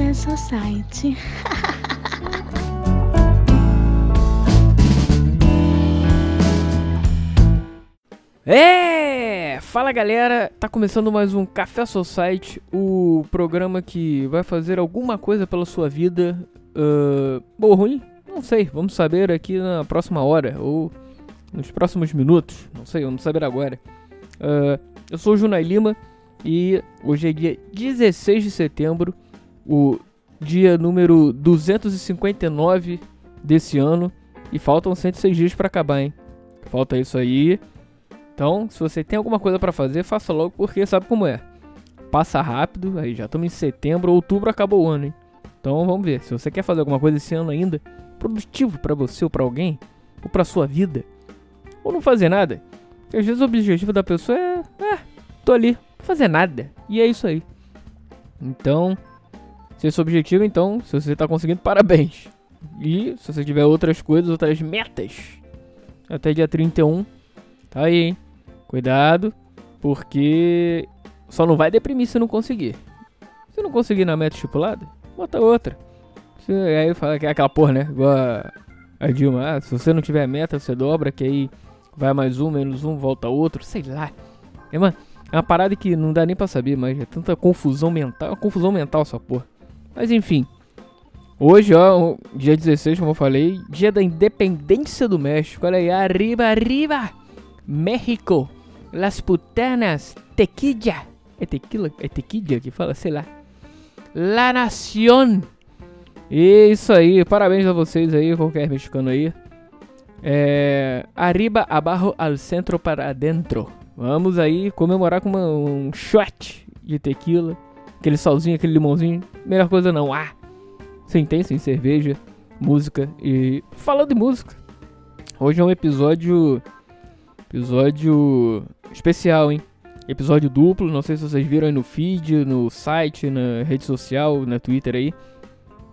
Café Society. É! Fala galera, tá começando mais um Café Society, o programa que vai fazer alguma coisa pela sua vida. Uh, boa ou ruim? Não sei, vamos saber aqui na próxima hora ou nos próximos minutos. Não sei, vamos saber agora. Uh, eu sou o Junai Lima e hoje é dia 16 de setembro, o dia número 259 desse ano. E faltam 106 dias para acabar, hein? Falta isso aí. Então, se você tem alguma coisa para fazer, faça logo porque sabe como é. Passa rápido, aí já estamos em setembro, outubro acabou o ano, hein? Então vamos ver. Se você quer fazer alguma coisa esse ano ainda, produtivo para você ou para alguém, ou para sua vida, ou não fazer nada. Porque às vezes o objetivo da pessoa é, é, tô ali, não fazer nada. E é isso aí. Então, se esse é o objetivo, então, se você tá conseguindo, parabéns. E se você tiver outras coisas, outras metas, até dia 31, tá aí, hein? Cuidado, porque só não vai deprimir se não conseguir. Se não conseguir na meta estipulada, bota outra. Se, aí fala que é aquela porra, né? Igual a, a Dilma. Ah, se você não tiver meta, você dobra, que aí vai mais um, menos um, volta outro. Sei lá. É uma, é uma parada que não dá nem pra saber, mas é tanta confusão mental. É uma confusão mental essa porra. Mas enfim. Hoje, ó, dia 16, como eu falei, dia da independência do México. Olha aí, arriba, arriba! México! Las putanas, tequila. É tequila? É tequila que fala? Sei lá. La Nación. Isso aí, parabéns a vocês aí, qualquer mexicano aí. É, arriba, abajo, al centro, para dentro. Vamos aí comemorar com uma, um shot de tequila. Aquele salzinho, aquele limãozinho. Melhor coisa não. Ah! Sem tem, sem cerveja, música e. Falando de música. Hoje é um episódio. Episódio especial, hein? Episódio duplo, não sei se vocês viram aí no feed, no site, na rede social, na Twitter aí.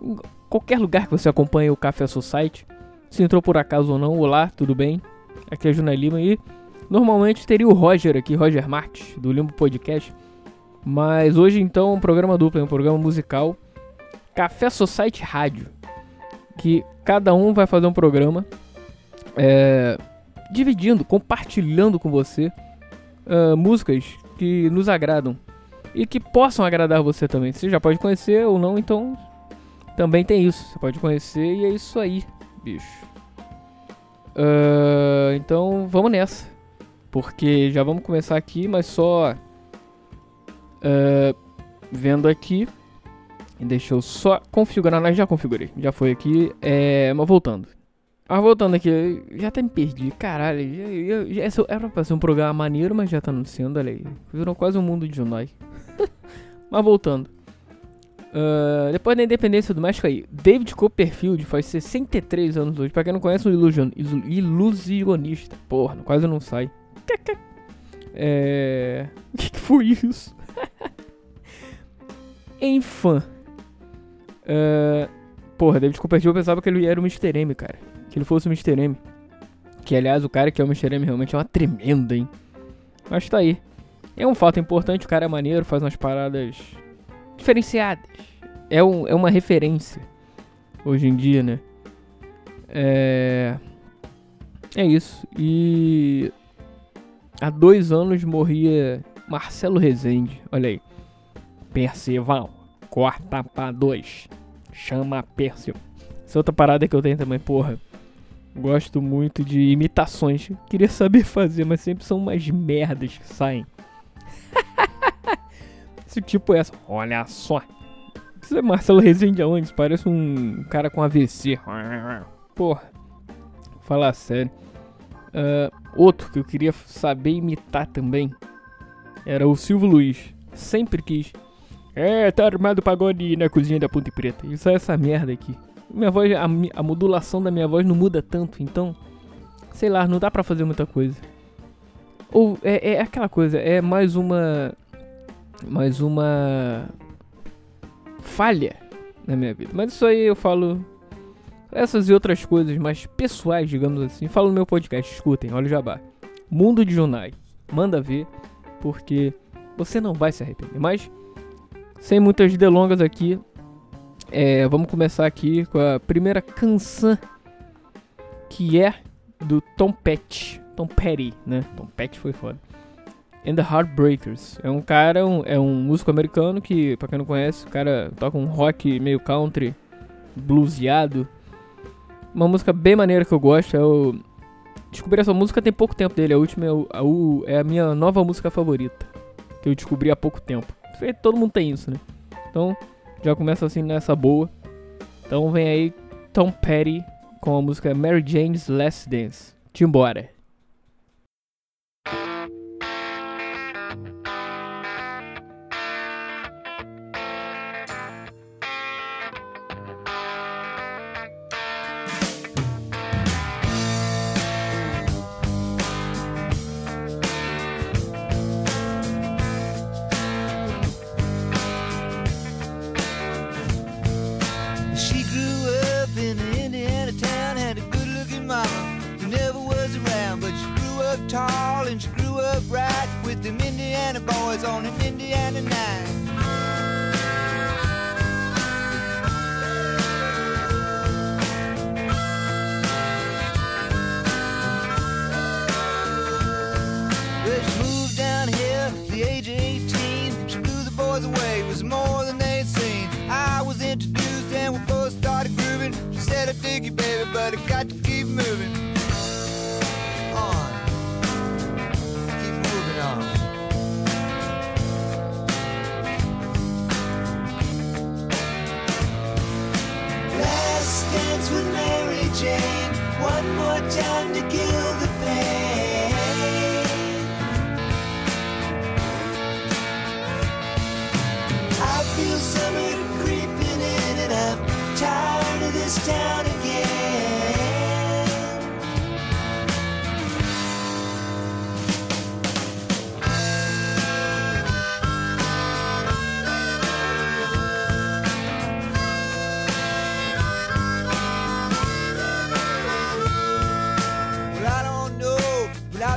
Em qualquer lugar que você acompanhe o Café Society. Se entrou por acaso ou não, olá, tudo bem? Aqui é a Juna Lima e normalmente teria o Roger aqui, Roger Marques, do Limbo Podcast. Mas hoje então um programa duplo, um programa musical. Café Society Rádio. Que cada um vai fazer um programa. É, dividindo, compartilhando com você uh, músicas que nos agradam e que possam agradar você também. Você já pode conhecer ou não, então também tem isso. Você pode conhecer e é isso aí, bicho. Uh, então vamos nessa, porque já vamos começar aqui, mas só uh, vendo aqui. Deixa eu só configurar, mas já configurei, já foi aqui. É, mas voltando. Ah, voltando aqui, já até me perdi, caralho. Já, já, já, era pra ser um programa maneiro, mas já tá anunciando, olha aí. Virou quase um mundo de Junai. mas voltando. Uh, depois da independência do México aí, David Copperfield faz 63 anos hoje. Pra quem não conhece, um ilusion, ilusionista. Porra, quase não sai. É. O que, que foi isso? Enfim. Uh, porra, David Copperfield eu pensava que ele era o Mr. M, cara que ele fosse o Mr. M. Que aliás o cara que é o Mr. M realmente é uma tremenda, hein? Mas tá aí. É um fato importante, o cara é maneiro, faz umas paradas diferenciadas. É, um, é uma referência hoje em dia, né? É. É isso. E. Há dois anos morria Marcelo Rezende. Olha aí. Percival. Corta pra dois. Chama Percival. Essa outra parada que eu tenho também, porra. Gosto muito de imitações. Queria saber fazer, mas sempre são umas merdas que saem. Esse tipo é essa. Olha só. Isso é Marcelo Rezende aonde? Parece um cara com AVC. Porra. Falar sério. Uh, outro que eu queria saber imitar também era o Silvio Luiz. Sempre quis. É, tá armado pagode na cozinha da Ponte Preta. Isso é essa merda aqui minha voz, a, a, modulação da minha voz não muda tanto, então, sei lá, não dá pra fazer muita coisa. Ou é, é aquela coisa, é mais uma. Mais uma. Falha na minha vida. Mas isso aí eu falo. Essas e outras coisas mais pessoais, digamos assim. Falo no meu podcast, escutem, olha o jabá. Mundo de Junai. Manda ver, porque você não vai se arrepender. Mas, sem muitas delongas aqui, É, vamos começar aqui com a primeira canção que é do Tom Petty. Tom Petty, né? Tom Petty foi foda. And the Heartbreakers. É um cara, um, é um músico americano que, pra quem não conhece, o cara toca um rock meio country, bluesado. Uma música bem maneira que eu gosto. Eu descobri essa música tem pouco tempo dele. A última é, a, é a minha nova música favorita. Que eu descobri há pouco tempo. Todo mundo tem isso, né? Então, já começa assim nessa boa. Então vem aí Tom Petty com a música Mary Jane's Last Dance. Timbora!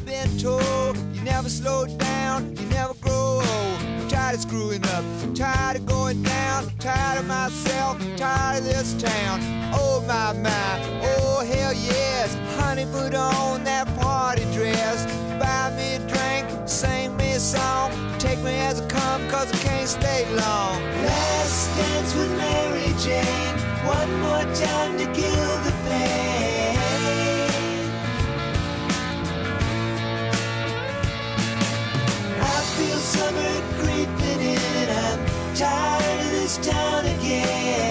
I've been told you never slow down, you never grow old. I'm tired of screwing up, I'm tired of going down, I'm tired of myself, I'm tired of this town. Oh my my, oh hell yes, honey put on that party dress, buy me a drink, sing me a song, take me as I come, cause I can't stay long. Last dance with Mary Jane, one more time to kill the pain. tired of this town again.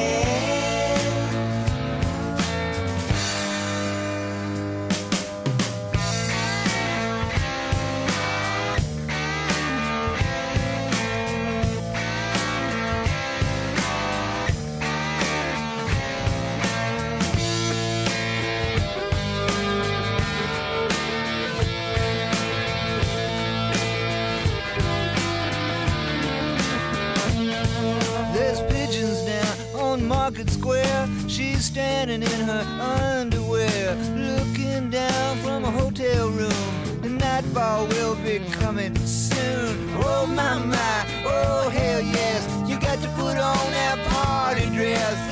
Standing in her underwear, looking down from a hotel room. The nightfall will be coming soon. Oh my my, oh hell yes, you got to put on that party dress.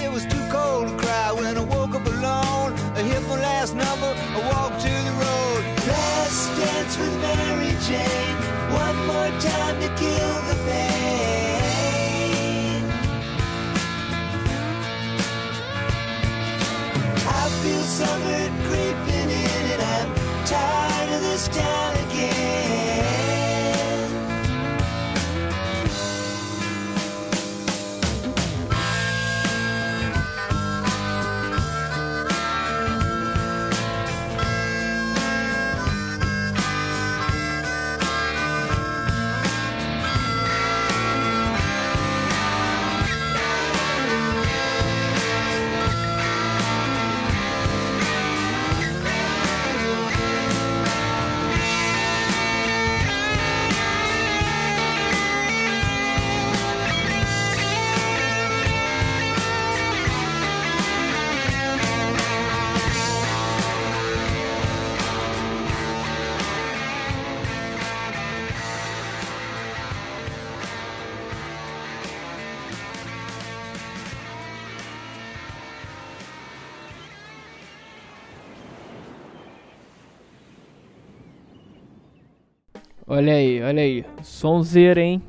Olha aí, olha aí. Sonzeira, hein?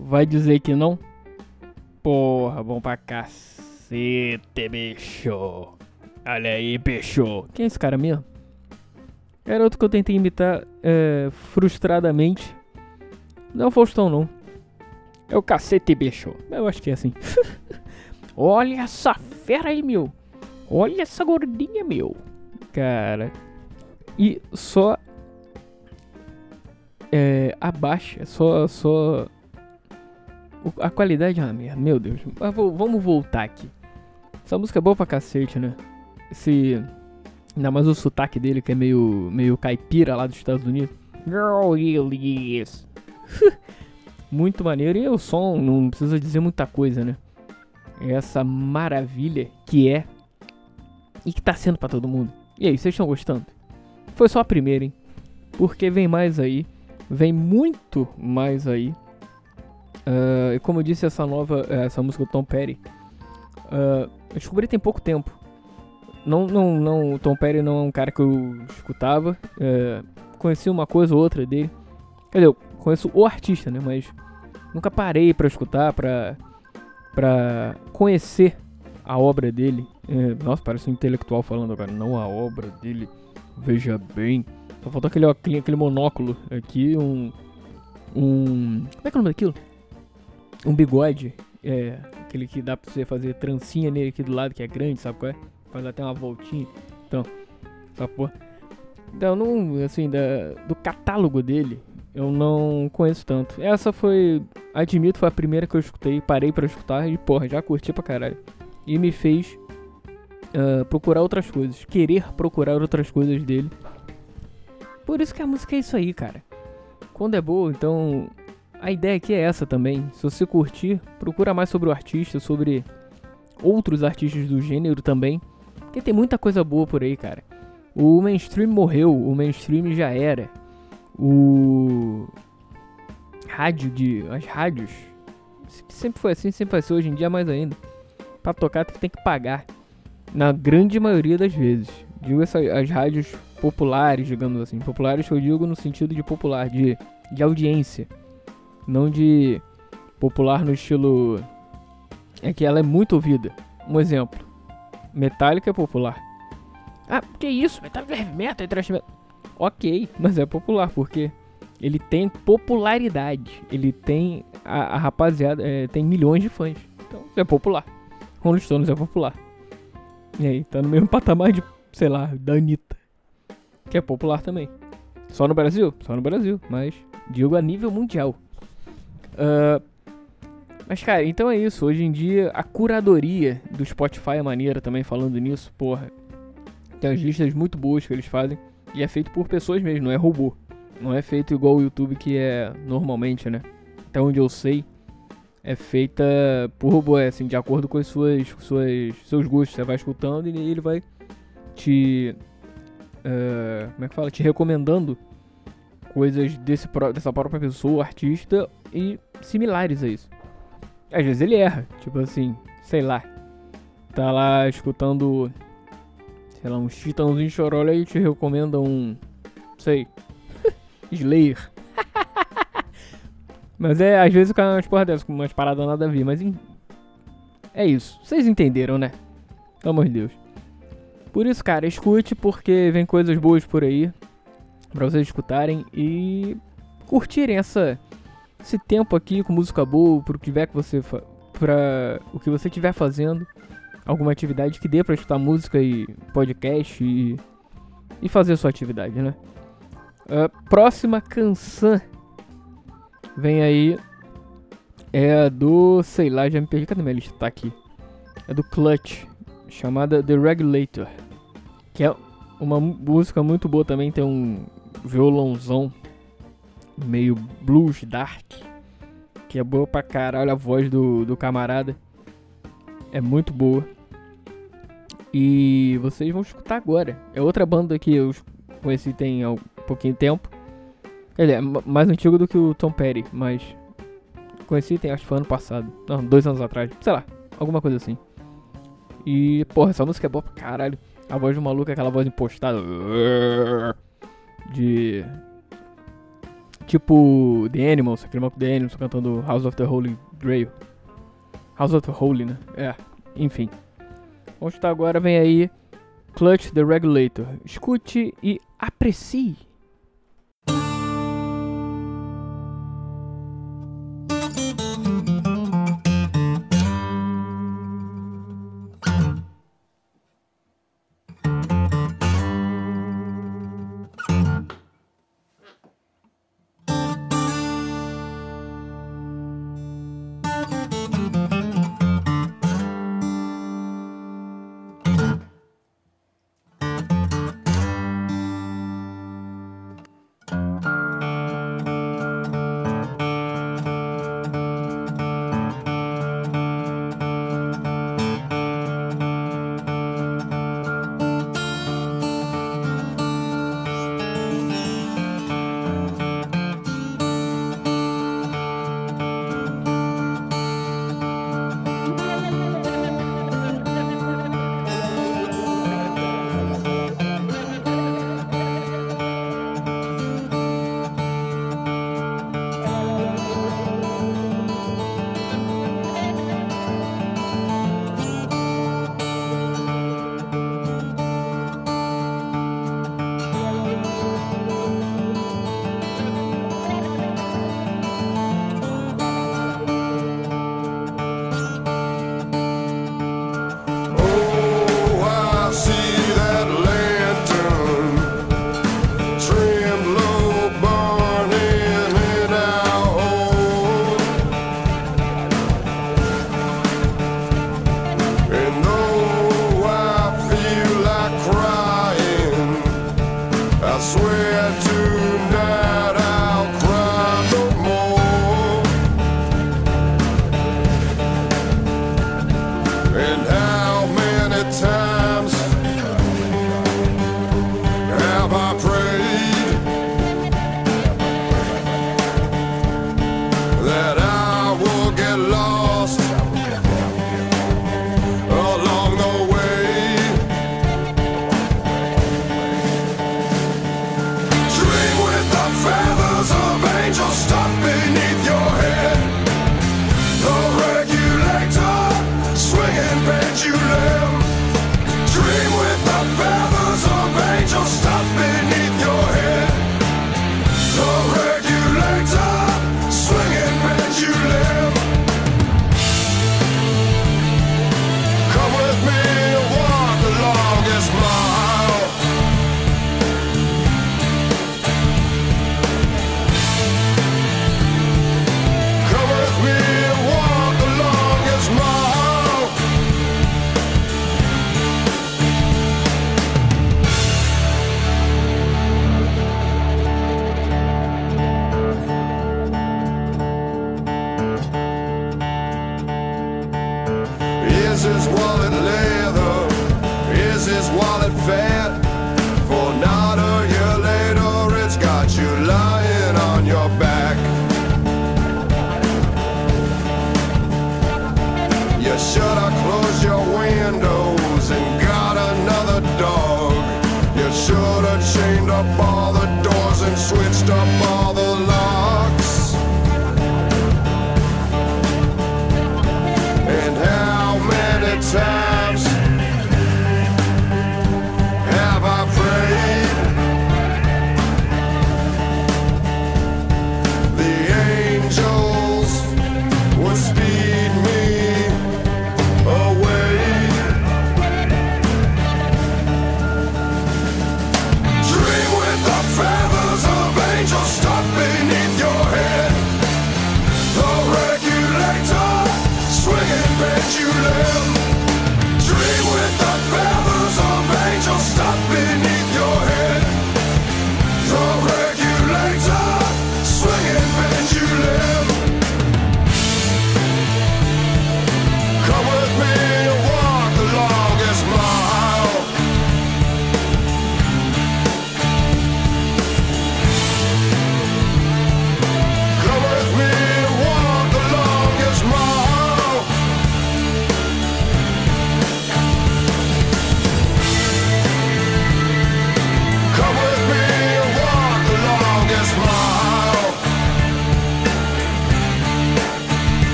Vai dizer que não? Porra, bom pra cacete, bicho. Olha aí, bicho. Quem é esse cara mesmo? Garoto que eu tentei imitar é, frustradamente. Não é o Faustão, não. É o cacete, bicho. Eu acho que é assim. Olha essa fera aí, meu. Olha essa gordinha, meu. Cara. E só. É. Abaixa. Só. Só. A qualidade é uma merda. Meu Deus. Mas vamos voltar aqui. Essa música é boa pra cacete, né? Esse. Ainda mais o sotaque dele, que é meio. meio caipira lá dos Estados Unidos. Muito maneiro. E o som não precisa dizer muita coisa, né? Essa maravilha que é. E que tá sendo para todo mundo. E aí, vocês estão gostando? Foi só a primeira, hein? Porque vem mais aí. Vem muito mais aí. Uh, e como eu disse, essa nova. Essa música do Tom Petty. Uh, eu descobri tem pouco tempo. Não, não, não. O Tom Petty não é um cara que eu escutava. Uh, conheci uma coisa ou outra dele. Quer dizer, eu conheço o artista, né? Mas nunca parei para escutar, pra, pra conhecer a obra dele. É, nossa, parece um intelectual falando agora, não a obra dele. Veja bem. Só faltou aquele, aquele monóculo aqui, um. Um. Como é que é o nome daquilo? Um bigode. É. Aquele que dá pra você fazer trancinha nele aqui do lado, que é grande, sabe qual é? Faz até uma voltinha. Então, essa porra. Então, não, assim, da, do catálogo dele, eu não conheço tanto. Essa foi, admito, foi a primeira que eu escutei, parei para escutar e, porra, já curti pra caralho. E me fez uh, procurar outras coisas, querer procurar outras coisas dele. Por isso que a música é isso aí, cara. Quando é boa, então a ideia aqui é essa também. Se você curtir, procura mais sobre o artista, sobre outros artistas do gênero também. Porque tem muita coisa boa por aí, cara. O mainstream morreu, o mainstream já era o rádio de as rádios sempre foi assim, sempre vai ser hoje em dia mais ainda. Para tocar tem que pagar na grande maioria das vezes. Digo essa, as rádios populares, digamos assim, populares eu digo no sentido de popular, de de audiência, não de popular no estilo é que ela é muito ouvida. Um exemplo, Metallica é popular. Ah, que isso? Metallica é heavy metal, é thrash metal. Ok, mas é popular, porque ele tem popularidade. Ele tem. A, a rapaziada é, tem milhões de fãs. Então é popular. Rolling Stones é popular. E aí, tá no mesmo patamar de, sei lá, da Anitta. Que é popular também. Só no Brasil? Só no Brasil. Mas digo a nível mundial. Uh, mas, cara, então é isso. Hoje em dia, a curadoria do Spotify é maneira também, falando nisso. Porra, tem as listas muito boas que eles fazem. E é feito por pessoas mesmo, não é robô. Não é feito igual o YouTube que é normalmente, né? Até onde eu sei, é feita por robô, é assim, de acordo com as suas, suas seus gostos. Você vai escutando e ele vai te. Uh, como é que fala? Te recomendando coisas desse, dessa própria pessoa, artista e similares a isso. Às vezes ele erra, tipo assim, sei lá. Tá lá escutando sei lá, uns titãozinhos chorolha e te recomenda um. Sei. Slayer. mas é, às vezes o cara umas porra dessas, com umas paradas nada a ver, mas. É isso. Vocês entenderam, né? Pelo amor de Deus. Por isso, cara, escute porque vem coisas boas por aí. Pra vocês escutarem e curtirem essa, esse tempo aqui com música boa, pro que tiver que você. Pra o que você estiver fazendo alguma atividade que dê para escutar música e podcast e, e fazer sua atividade, né? Uh, próxima canção vem aí é do, sei lá, já me perdi, cadê minha lista? Tá aqui. É do Clutch, chamada The Regulator, que é uma música muito boa também, tem um violãozão meio blues dark, que é boa pra caralho a voz do, do camarada. É muito boa. E vocês vão escutar agora. É outra banda que eu conheci tem um pouquinho tempo. Ele é mais antigo do que o Tom Petty, mas conheci tem acho que foi ano passado. Não, dois anos atrás. Sei lá, alguma coisa assim. E, porra, essa música é boa pra caralho. A voz do maluco é aquela voz impostada. De. Tipo The Animals, aquele maluco The Animals cantando House of the Holy Grail. House of the Holy, né? É, enfim. Onde está agora vem aí Clutch the Regulator. Escute e aprecie.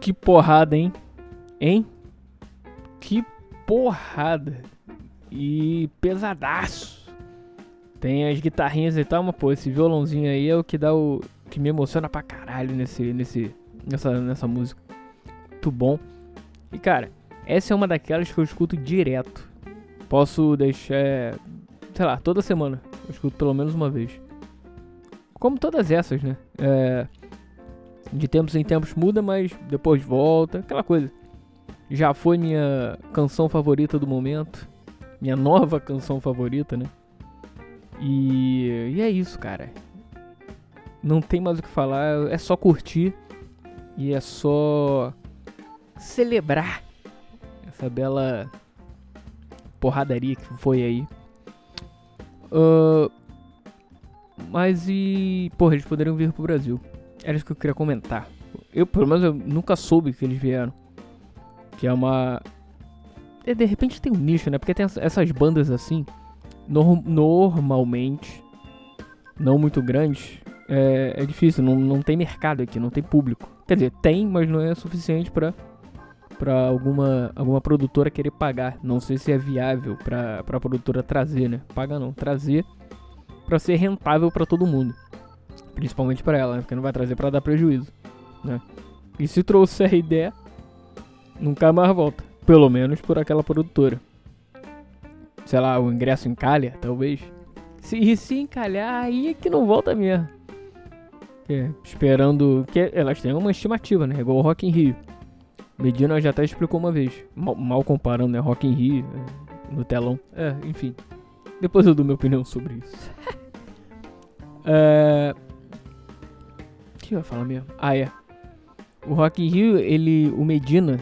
Que porrada, hein? Hein? Que porrada. E pesadaço. Tem as guitarrinhas e tal, mas pô, esse violãozinho aí é o que dá o. que me emociona pra caralho nesse, nesse, nessa, nessa música. Muito bom. E cara, essa é uma daquelas que eu escuto direto. Posso deixar. sei lá, toda semana. Eu escuto pelo menos uma vez. Como todas essas, né? É, de tempos em tempos muda, mas depois volta, aquela coisa. Já foi minha canção favorita do momento. Minha nova canção favorita, né? E, e é isso, cara. Não tem mais o que falar, é só curtir e é só celebrar essa bela porradaria que foi aí. Uh, mas e. Porra, eles poderiam vir pro Brasil. Era isso que eu queria comentar. Eu, pelo menos, eu nunca soube que eles vieram. Que é uma. É, de repente tem um nicho, né? Porque tem essas bandas assim. No, normalmente. Não muito grandes. É, é difícil, não, não tem mercado aqui, não tem público. Quer dizer, tem, mas não é suficiente pra, pra alguma, alguma produtora querer pagar. Não sei se é viável pra, pra produtora trazer, né? Paga não, trazer pra ser rentável pra todo mundo. Principalmente pra ela, né? Porque não vai trazer pra dar prejuízo, né? E se trouxer ideia, nunca mais volta. Pelo menos por aquela produtora. Sei lá, o ingresso encalha, talvez. Se, se encalhar, aí é que não volta mesmo. É, esperando. que Elas têm uma estimativa, né? Igual o Rock in Rio. Medina já até explicou uma vez. Mal, mal comparando, né? Rock in Rio, é, no telão. É, enfim. Depois eu dou minha opinião sobre isso. é... Que eu ia falar mesmo? Ah, é. O Rock in Rio, ele... O Medina,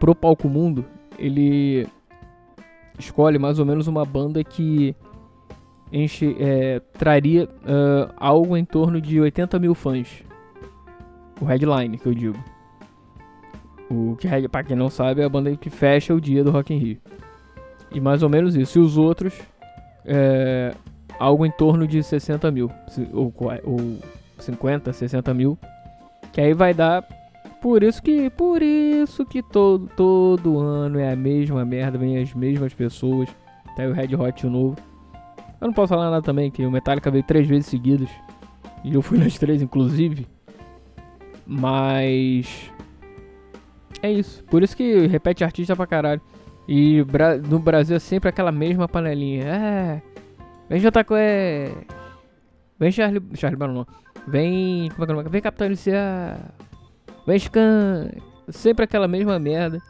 pro palco mundo, ele escolhe mais ou menos uma banda que enche, é, traria uh, algo em torno de 80 mil fãs. O headline, que eu digo. O que, pra quem não sabe, é a banda que fecha o dia do Rock in Rio. E mais ou menos isso. E os outros, é, algo em torno de 60 mil. Ou, ou 50, 60 mil. Que aí vai dar. Por isso que. Por isso que todo, todo ano é a mesma merda, vem as mesmas pessoas. Tá aí o Red Hot novo. Eu não posso falar nada também, que o Metallica veio três vezes seguidas. E eu fui nas três, inclusive. Mas. É isso. Por isso que repete artista pra caralho. E no Brasil é sempre aquela mesma panelinha. É. Vem com. É. Vem Charlie. Charlie Brown não. Vem. Como é que é? Vem Capitão Inicial. Vem Scan. Sempre aquela mesma merda.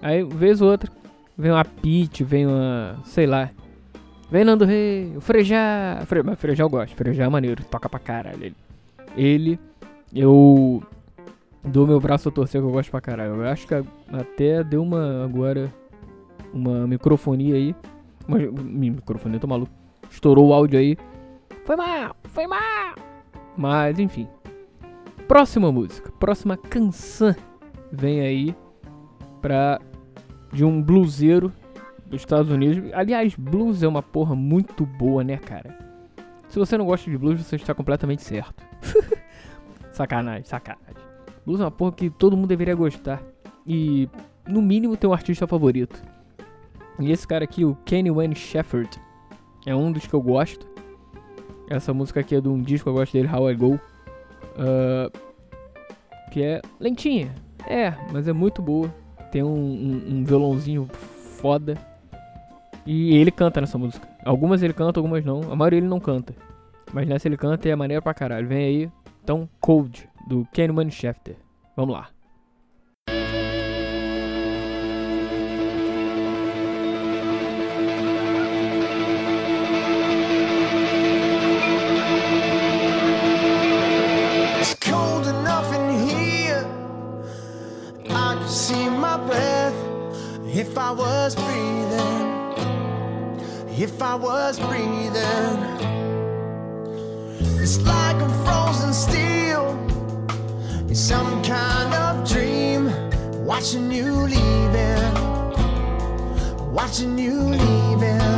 Aí, vez ou outra. Vem uma Pit, vem uma. Sei lá. Vem Nando Rei, o Frejá. Fre... Mas Frejá eu gosto, Frejá é maneiro, toca pra caralho. Ele, ele eu dou meu braço a torcer que eu gosto pra caralho. Eu acho que até deu uma agora uma microfonia aí. Uma, microfonia, tô maluco. Estourou o áudio aí. Foi mal, foi mal. Mas enfim. Próxima música, próxima canção vem aí pra de um bluseiro dos Estados Unidos. Aliás, blues é uma porra muito boa, né, cara? Se você não gosta de blues, você está completamente certo. sacanagem, sacanagem. Blues é uma porra que todo mundo deveria gostar. E, no mínimo, ter um artista favorito. E esse cara aqui, o Kenny Wayne Shepherd, é um dos que eu gosto. Essa música aqui é de um disco que eu gosto dele, How I Go. Uh, que é lentinha. É, mas é muito boa. Tem um, um, um violãozinho foda. E ele canta nessa música. Algumas ele canta, algumas não. A maioria ele não canta. Mas nessa ele canta e é maneiro pra caralho. Vem aí, então, Cold, do Kenman Schefter. Vamos lá. If I was breathing. If I was breathing. It's like I'm frozen still in some kind of dream. Watching you leaving. Watching you leaving.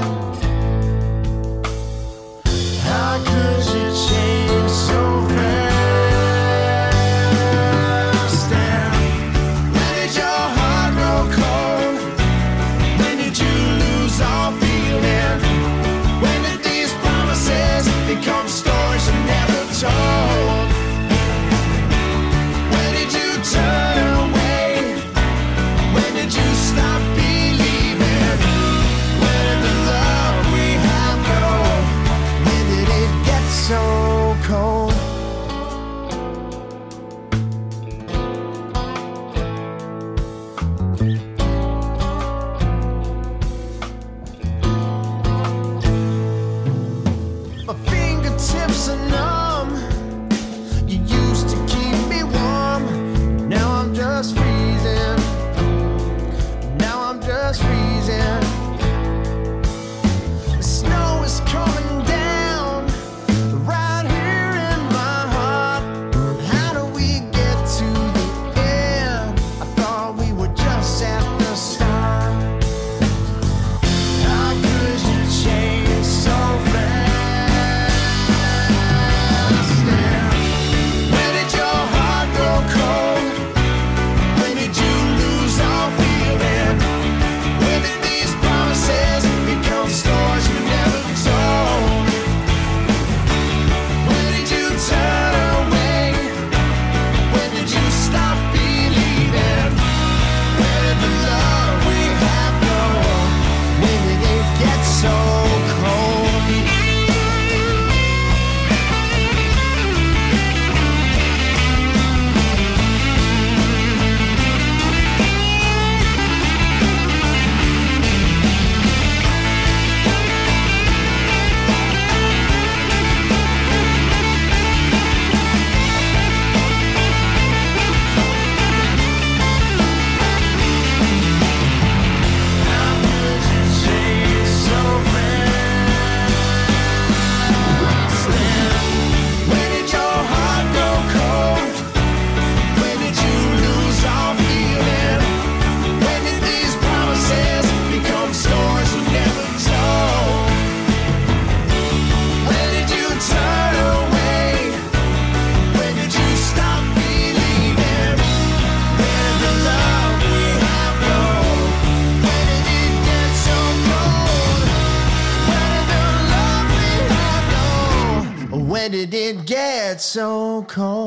Cold?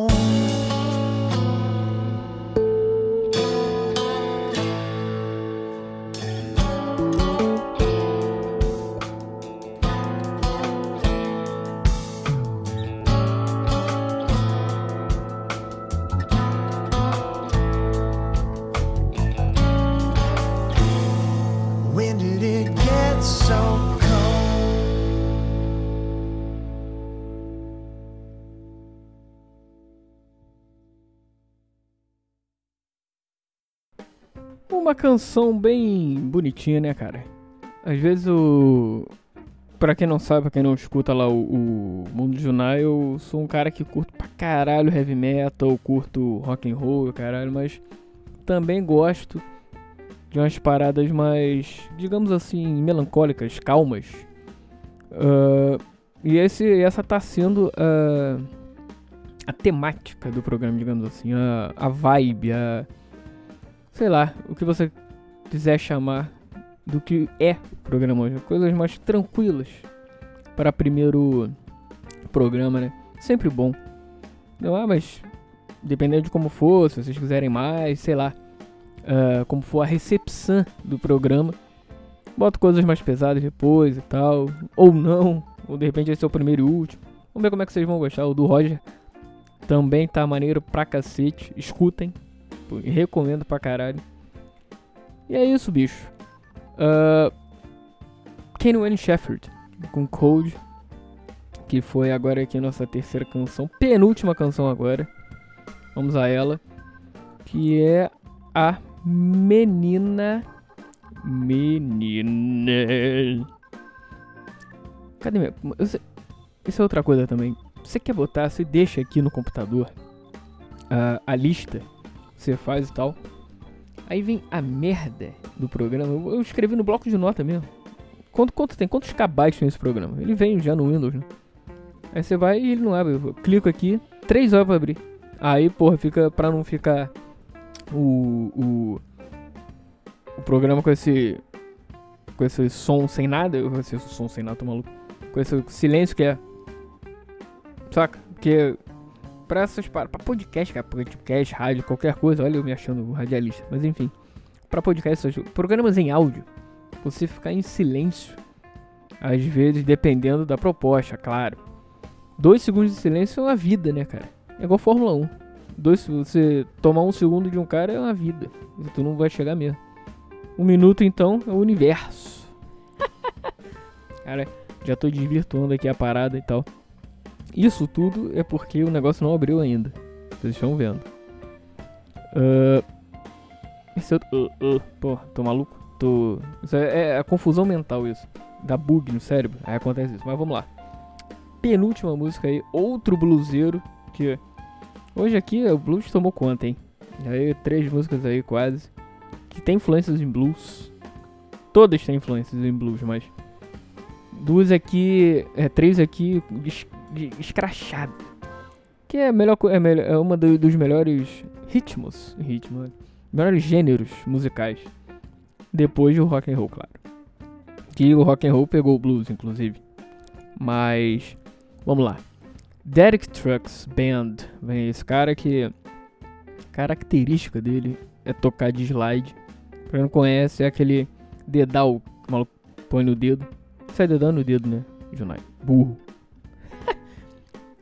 Canção bem bonitinha, né, cara? Às vezes o. Pra quem não sabe, pra quem não escuta lá o, o Mundo Junai, eu sou um cara que curto pra caralho heavy metal, curto rock and roll, caralho, mas também gosto de umas paradas mais, digamos assim, melancólicas, calmas. Ah, e esse, essa tá sendo ah, a temática do programa, digamos assim, a, a vibe, a sei lá, o que você quiser chamar do que é o programa hoje. Coisas mais tranquilas para primeiro programa, né? Sempre bom. Não, ah, mas dependendo de como for, se vocês quiserem mais, sei lá, ah, como for a recepção do programa, boto coisas mais pesadas depois e tal, ou não, ou de repente esse é o primeiro e último. Vamos ver como é que vocês vão gostar. O do Roger também tá maneiro pra cacete. Escutem. Pô, Recomendo pra caralho. E é isso, bicho. Uh, Kanye Wayne Shepherd com Cold. Que foi agora aqui nossa terceira canção. Penúltima canção agora. Vamos a ela. Que é a Menina. Menina. Cadê minha. sei- Isso é outra coisa também. Você quer botar, você deixa aqui no computador ah, a lista você faz e tal. Aí vem a merda do programa. Eu escrevi no bloco de nota mesmo. Quanto, quanto tem? Quantos kbytes tem esse programa? Ele vem já no Windows, né? Aí você vai e ele não abre. Eu clico aqui, 3 horas pra abrir. Aí, porra, fica pra não ficar o, o, o programa com esse com esse som sem nada, com esse som sem nada, tô maluco. Com esse silêncio que é saca? Porque pra essas para podcast, cara, podcast, rádio, qualquer coisa, olha eu me achando radialista, mas enfim, pra podcast, essas- programas em áudio, você ficar em silêncio, às vezes dependendo da proposta, claro. Dois segundos de silêncio é uma vida, né, cara? É igual Fórmula 1. Dois, você tomar um segundo de um cara é uma vida. Tu não vai chegar mesmo. Um minuto, então, é o universo. cara, já tô desvirtuando aqui a parada e tal. Isso tudo é porque o negócio não abriu ainda. Vocês estão vendo. Ah, esse outro. ah, ah, pô, tô maluco? Tô. É, é a confusão mental isso. Dá bug no cérebro. Aí acontece isso. Mas vamos lá. Penúltima música aí. Outro bluseiro. Que hoje aqui o blues tomou conta, hein? Aí três músicas aí quase. Que tem influências em blues. Todas têm influências em blues, mas. Duas aqui. É, três aqui de- escrachado. Que é, melhor, é, melhor, é uma do- dos melhores ritmos. Ritmo. Melhores gêneros musicais. Depois do rock and roll, claro. Que o rock and roll pegou o blues, inclusive. Mas. Vamos lá. Derek Trucks Band. Vem esse cara que. Característica dele é tocar de slide. Pra quem não conhece, é aquele dedal o maluco põe no dedo. Sai dedando no dedo, né? Junai. Burro.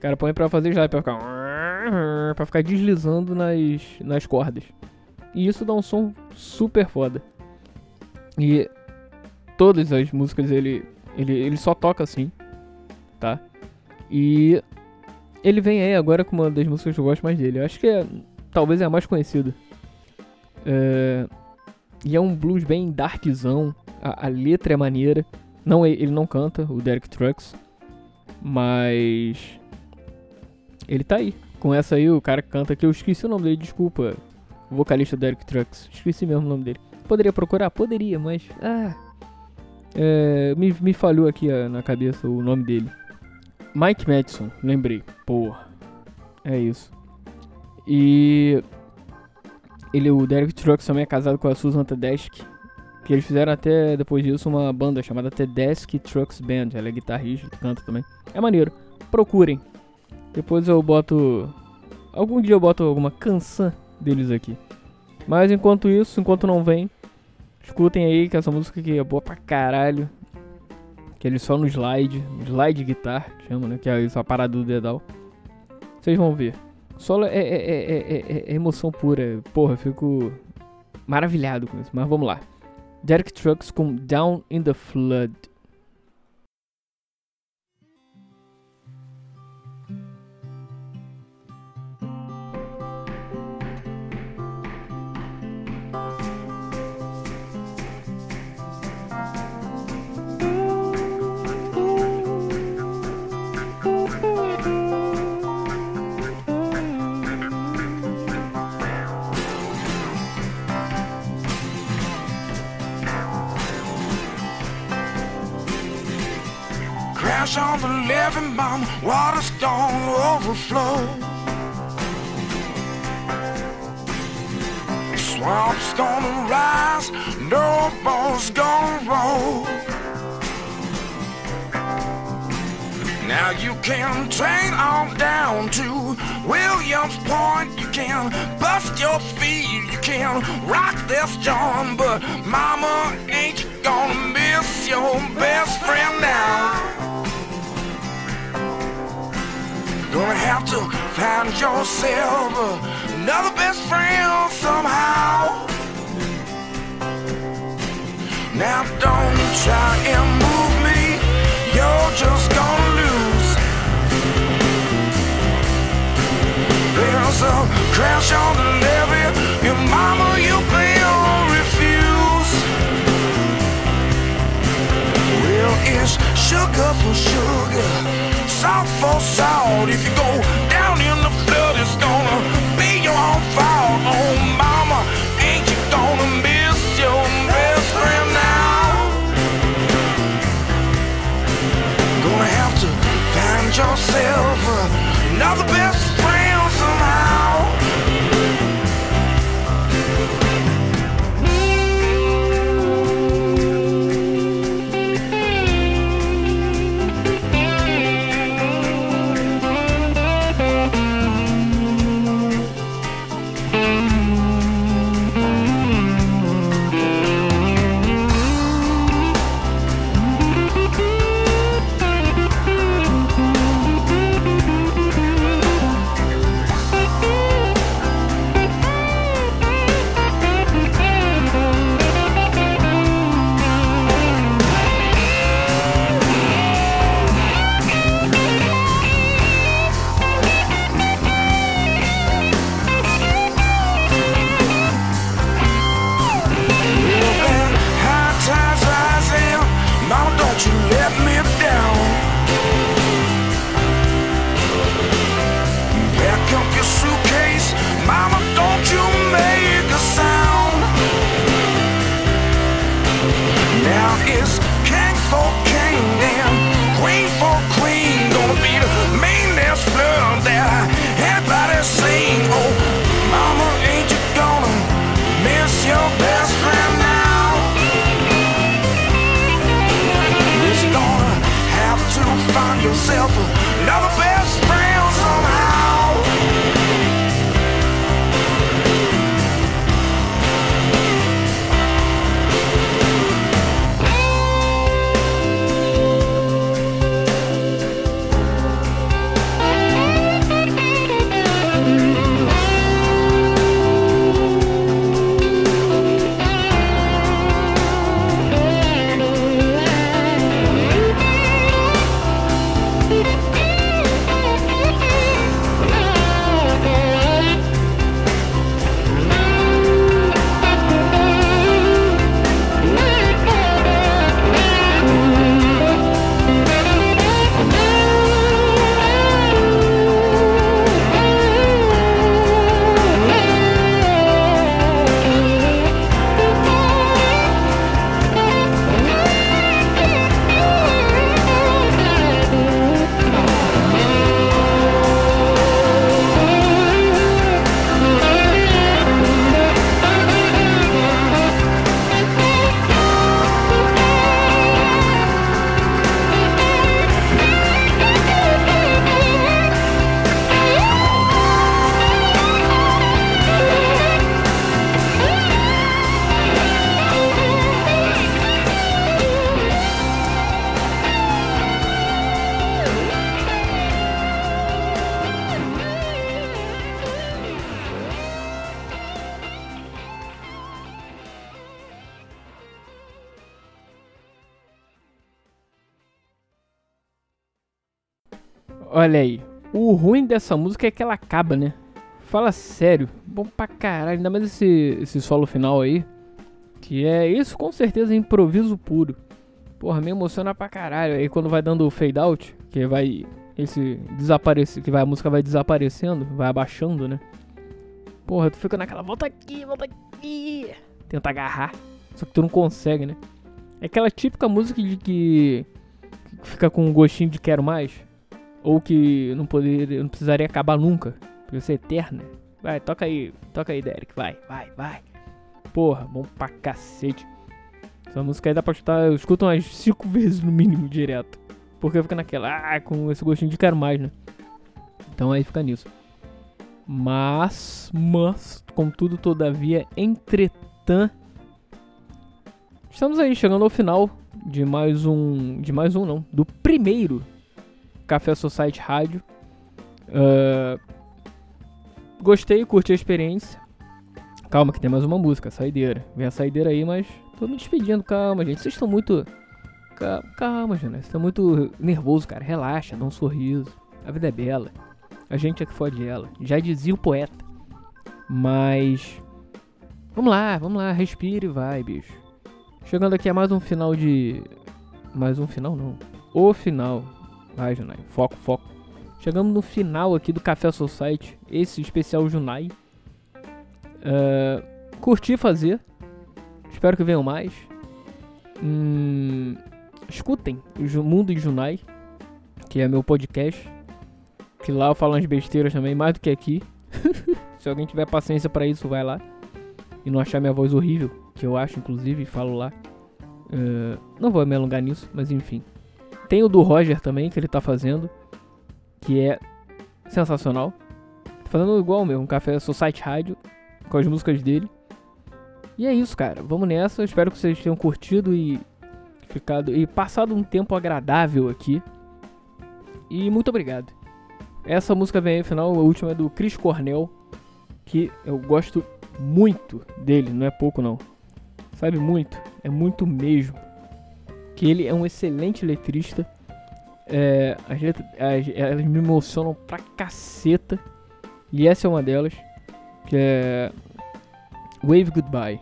Cara põe pra fazer slide, pra ficar. pra ficar deslizando nas, nas cordas. E isso dá um som super foda. E todas as músicas ele, ele, ele só toca assim, tá? E ele vem aí agora com uma das músicas que eu gosto mais dele. Eu acho que é, talvez é a mais conhecida. É, e é um blues bem darkzão. A, a letra é maneira. Não, ele não canta, o Derek Trucks. Mas. Ele tá aí. Com essa aí, o cara que canta aqui, eu esqueci o nome dele, desculpa. O vocalista do Derek Trucks. Esqueci mesmo o nome dele. Poderia procurar? Poderia, mas. Ah. É, me, me falhou aqui ah, na cabeça o nome dele. Mike Madison, lembrei. Porra. É isso. E. Ele, o Derek Trucks também é casado com a Susan Tedeschi. Que eles fizeram até depois disso uma banda chamada Tedeschi Trucks Band. Ela é guitarrista, canta também. É maneiro. Procurem. Depois eu boto. Algum dia eu boto alguma canção deles aqui. Mas enquanto isso, enquanto não vem, escutem aí que essa música aqui é boa pra caralho. Que ele só no slide, slide guitar, chama, né? Que é essa parada do dedal. Vocês vão ver. Solo é, é, é, é, é emoção pura. Porra, fico maravilhado com isso. Mas vamos lá. Derek Trucks com Down in the Flood. Crash on the levee, your mama you will refuse. Well, it's sugar for sugar, salt for salt. If you go Olha aí. O ruim dessa música é que ela acaba, né? Fala sério. Bom pra caralho. Ainda mais esse, esse solo final aí. Que é isso, com certeza, é improviso puro. Porra, me emociona pra caralho. Aí quando vai dando o fade out, que vai. Esse desaparecer. Que vai, a música vai desaparecendo, vai abaixando, né? Porra, tu fica naquela volta aqui, volta aqui. Tenta agarrar. Só que tu não consegue, né? É aquela típica música de que que fica com um gostinho de quero mais. Ou que não poderia, não precisaria acabar nunca. Porque ser eterna. Vai, toca aí, toca aí, Derek. Vai, vai, vai. Porra, bom pra cacete. Essa música aí dá pra escutar, eu escuto umas 5 vezes no mínimo direto. Porque fica naquela, ah, com esse gostinho de quero mais, né? Então aí fica nisso. Mas, mas, contudo, todavia, entretanto, estamos aí chegando ao final de mais um, de mais um não, do primeiro Café Society Rádio. Uh, gostei, curti a experiência. Calma que tem mais uma música, saideira. Vem a saideira aí, mas tô me despedindo, calma, gente. Vocês estão muito calma, gente. Vocês estão muito nervoso, cara. Relaxa, dá um sorriso. A vida é bela. A gente é que fode ela. Já dizia o poeta. Mas. Vamos lá, vamos lá, respire e vai, bicho. Chegando aqui a mais um final de. Mais um final não. O final. Vai, Junai. Foco, foco. Chegamos no final aqui do Café Society. Esse especial Junai. Uh, curti fazer. Espero que venham mais. Hum, escutem o Mundo de Junai. Que é meu podcast. Que lá eu falo umas besteiras também, mais do que aqui. Se alguém tiver paciência para isso, vai lá. E não achar minha voz horrível, que eu acho, inclusive, falo lá. Uh, não vou me alongar nisso, mas enfim. Tem o do Roger também, que ele tá fazendo. Que é sensacional. Tá fazendo igual mesmo, um café Society Rádio. Com as músicas dele. E é isso, cara. Vamos nessa. Espero que vocês tenham curtido e ficado e passado um tempo agradável aqui. E muito obrigado. Essa música vem aí, final, a última é do Chris Cornell, que eu gosto muito dele, não é pouco não. Sabe muito, é muito mesmo. Que ele é um excelente letrista. É, as as, elas me emocionam pra caceta. E essa é uma delas, que é Wave Goodbye,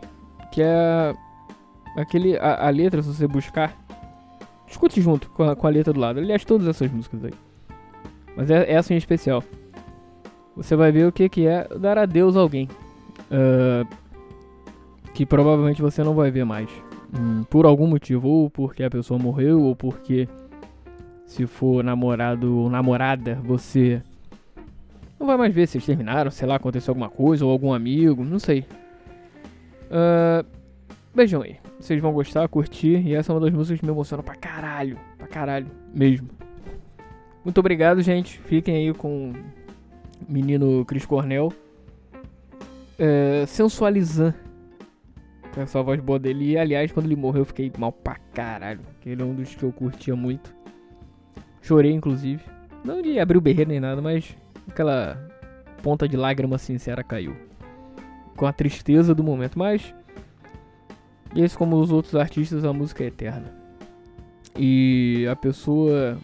que é aquele a, a letra se você buscar, escute junto com a, com a letra do lado. Aliás, todas essas músicas aí. Mas é essa em especial. Você vai ver o que, que é dar adeus a alguém. Uh, que provavelmente você não vai ver mais. Hum, por algum motivo. Ou porque a pessoa morreu, ou porque se for namorado ou namorada, você não vai mais ver se eles terminaram, sei lá, aconteceu alguma coisa, ou algum amigo, não sei. Uh, beijão aí. Vocês vão gostar, curtir. E essa é uma das músicas que me emociona pra caralho. Pra caralho, mesmo. Muito obrigado, gente. Fiquem aí com o menino Chris Cornell. É, sensualizando essa voz boa dele. E aliás, quando ele morreu, eu fiquei mal pra caralho. Ele é um dos que eu curtia muito. Chorei, inclusive. Não de abrir o berreiro nem nada, mas aquela ponta de lágrima sincera caiu. Com a tristeza do momento. Mas, esse, como os outros artistas, a música é eterna. E a pessoa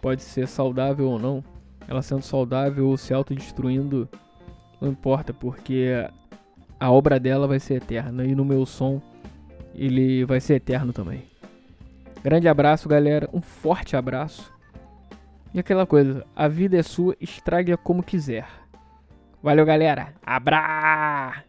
pode ser saudável ou não. Ela sendo saudável ou se autodestruindo, não importa, porque a obra dela vai ser eterna e no meu som ele vai ser eterno também. Grande abraço, galera. Um forte abraço. E aquela coisa, a vida é sua, estrague-a como quiser. Valeu, galera. Abra!